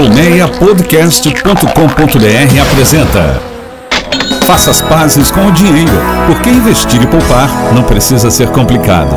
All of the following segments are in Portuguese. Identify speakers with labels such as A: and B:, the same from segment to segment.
A: Colmeiapodcast.com.br apresenta Faça as pazes com o dinheiro, porque investir e poupar não precisa ser complicado.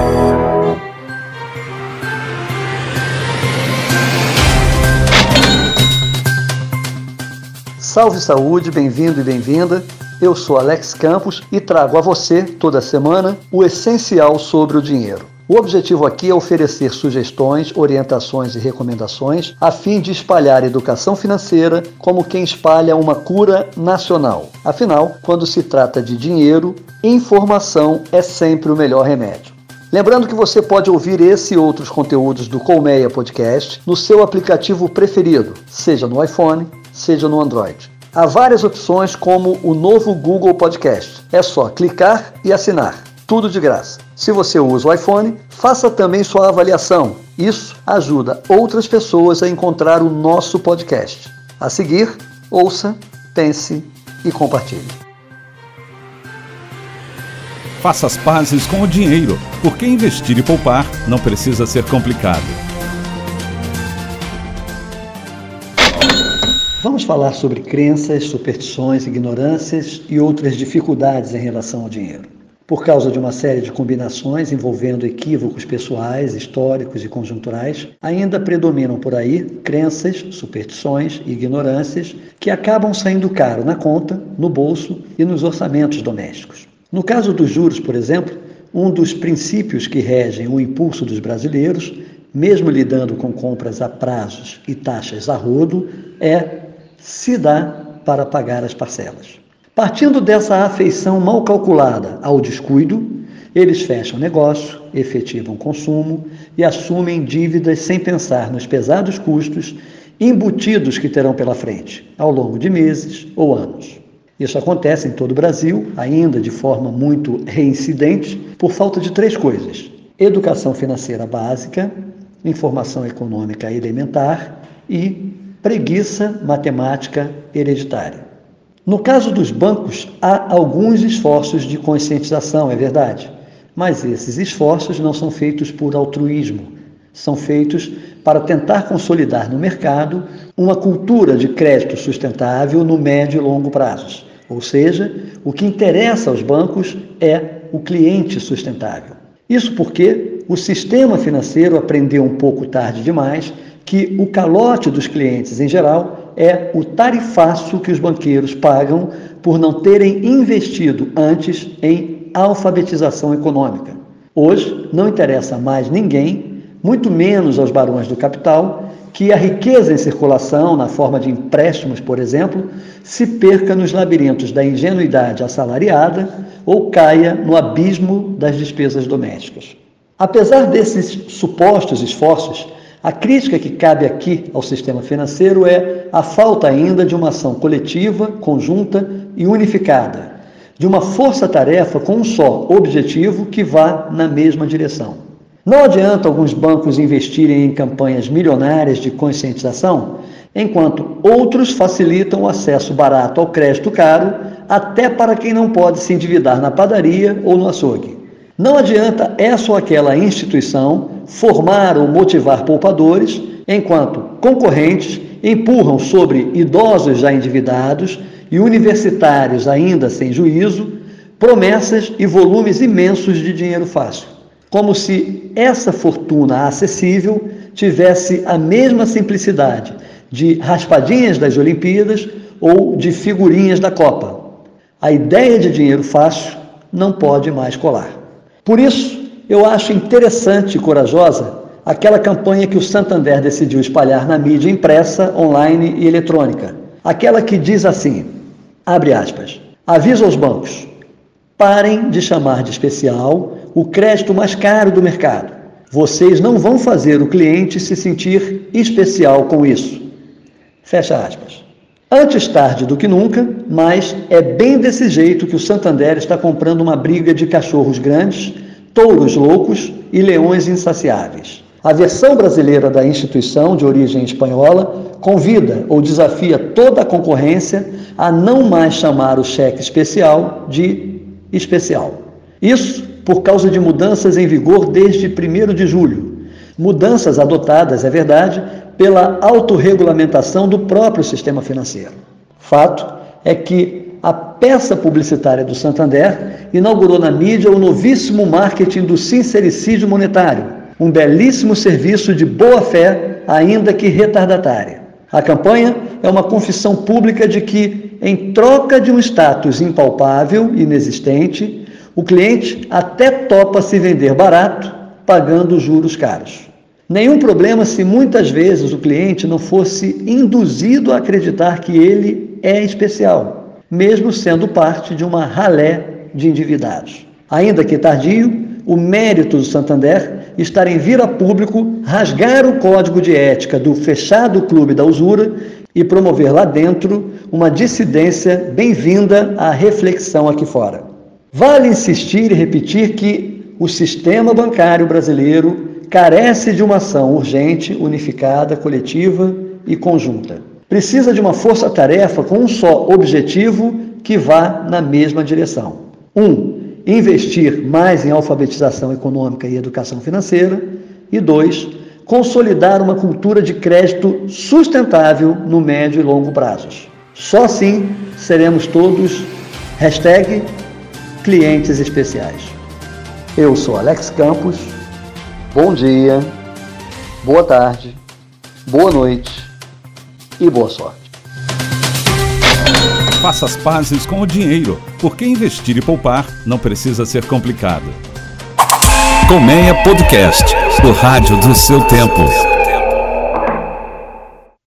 B: Salve saúde, bem-vindo e bem-vinda. Eu sou Alex Campos e trago a você, toda semana, o essencial sobre o dinheiro. O objetivo aqui é oferecer sugestões, orientações e recomendações a fim de espalhar educação financeira como quem espalha uma cura nacional. Afinal, quando se trata de dinheiro, informação é sempre o melhor remédio. Lembrando que você pode ouvir esse e outros conteúdos do Colmeia Podcast no seu aplicativo preferido, seja no iPhone, seja no Android. Há várias opções como o novo Google Podcast. É só clicar e assinar tudo de graça. Se você usa o iPhone, faça também sua avaliação. Isso ajuda outras pessoas a encontrar o nosso podcast. A seguir, ouça, pense e compartilhe.
A: Faça as pazes com o dinheiro, porque investir e poupar não precisa ser complicado.
B: Vamos falar sobre crenças, superstições, ignorâncias e outras dificuldades em relação ao dinheiro. Por causa de uma série de combinações envolvendo equívocos pessoais, históricos e conjunturais, ainda predominam por aí crenças, superstições e ignorâncias que acabam saindo caro na conta, no bolso e nos orçamentos domésticos. No caso dos juros, por exemplo, um dos princípios que regem o impulso dos brasileiros, mesmo lidando com compras a prazos e taxas a rodo, é se dá para pagar as parcelas. Partindo dessa afeição mal calculada ao descuido, eles fecham negócio, efetivam consumo e assumem dívidas sem pensar nos pesados custos embutidos que terão pela frente, ao longo de meses ou anos. Isso acontece em todo o Brasil, ainda de forma muito reincidente, por falta de três coisas: educação financeira básica, informação econômica elementar e preguiça matemática hereditária. No caso dos bancos, há alguns esforços de conscientização, é verdade, mas esses esforços não são feitos por altruísmo, são feitos para tentar consolidar no mercado uma cultura de crédito sustentável no médio e longo prazos. Ou seja, o que interessa aos bancos é o cliente sustentável. Isso porque o sistema financeiro aprendeu um pouco tarde demais que o calote dos clientes em geral é o tarifaço que os banqueiros pagam por não terem investido antes em alfabetização econômica. Hoje, não interessa mais ninguém, muito menos aos barões do capital, que a riqueza em circulação, na forma de empréstimos, por exemplo, se perca nos labirintos da ingenuidade assalariada ou caia no abismo das despesas domésticas. Apesar desses supostos esforços, a crítica que cabe aqui ao sistema financeiro é a falta ainda de uma ação coletiva, conjunta e unificada, de uma força-tarefa com um só objetivo que vá na mesma direção. Não adianta alguns bancos investirem em campanhas milionárias de conscientização, enquanto outros facilitam o acesso barato ao crédito caro, até para quem não pode se endividar na padaria ou no açougue. Não adianta essa ou aquela instituição formar ou motivar poupadores, enquanto concorrentes empurram sobre idosos já endividados e universitários ainda sem juízo promessas e volumes imensos de dinheiro fácil, como se essa fortuna acessível tivesse a mesma simplicidade de raspadinhas das Olimpíadas ou de figurinhas da Copa. A ideia de dinheiro fácil não pode mais colar. Por isso, eu acho interessante e corajosa aquela campanha que o Santander decidiu espalhar na mídia impressa, online e eletrônica. Aquela que diz assim: abre aspas, avisa aos bancos, parem de chamar de especial o crédito mais caro do mercado. Vocês não vão fazer o cliente se sentir especial com isso. Fecha aspas. Antes tarde do que nunca, mas é bem desse jeito que o Santander está comprando uma briga de cachorros grandes, touros loucos e leões insaciáveis. A versão brasileira da instituição, de origem espanhola, convida ou desafia toda a concorrência a não mais chamar o cheque especial de especial. Isso por causa de mudanças em vigor desde 1 de julho, Mudanças adotadas, é verdade, pela autorregulamentação do próprio sistema financeiro. Fato é que a peça publicitária do Santander inaugurou na mídia o novíssimo marketing do sincericídio monetário, um belíssimo serviço de boa-fé, ainda que retardatária. A campanha é uma confissão pública de que, em troca de um status impalpável inexistente, o cliente até topa se vender barato, pagando juros caros. Nenhum problema se muitas vezes o cliente não fosse induzido a acreditar que ele é especial, mesmo sendo parte de uma ralé de endividados. Ainda que tardio, o mérito do Santander está em vir a público rasgar o código de ética do fechado clube da usura e promover lá dentro uma dissidência bem-vinda à reflexão aqui fora. Vale insistir e repetir que o sistema bancário brasileiro carece de uma ação urgente, unificada, coletiva e conjunta. Precisa de uma força-tarefa com um só objetivo que vá na mesma direção. Um, investir mais em alfabetização econômica e educação financeira. E dois, consolidar uma cultura de crédito sustentável no médio e longo prazos. Só assim seremos todos hashtag clientes especiais. Eu sou Alex Campos. Bom dia, boa tarde, boa noite e boa sorte.
A: Faça as pazes com o dinheiro, porque investir e poupar não precisa ser complicado. Colmeia Podcast, o rádio do seu tempo.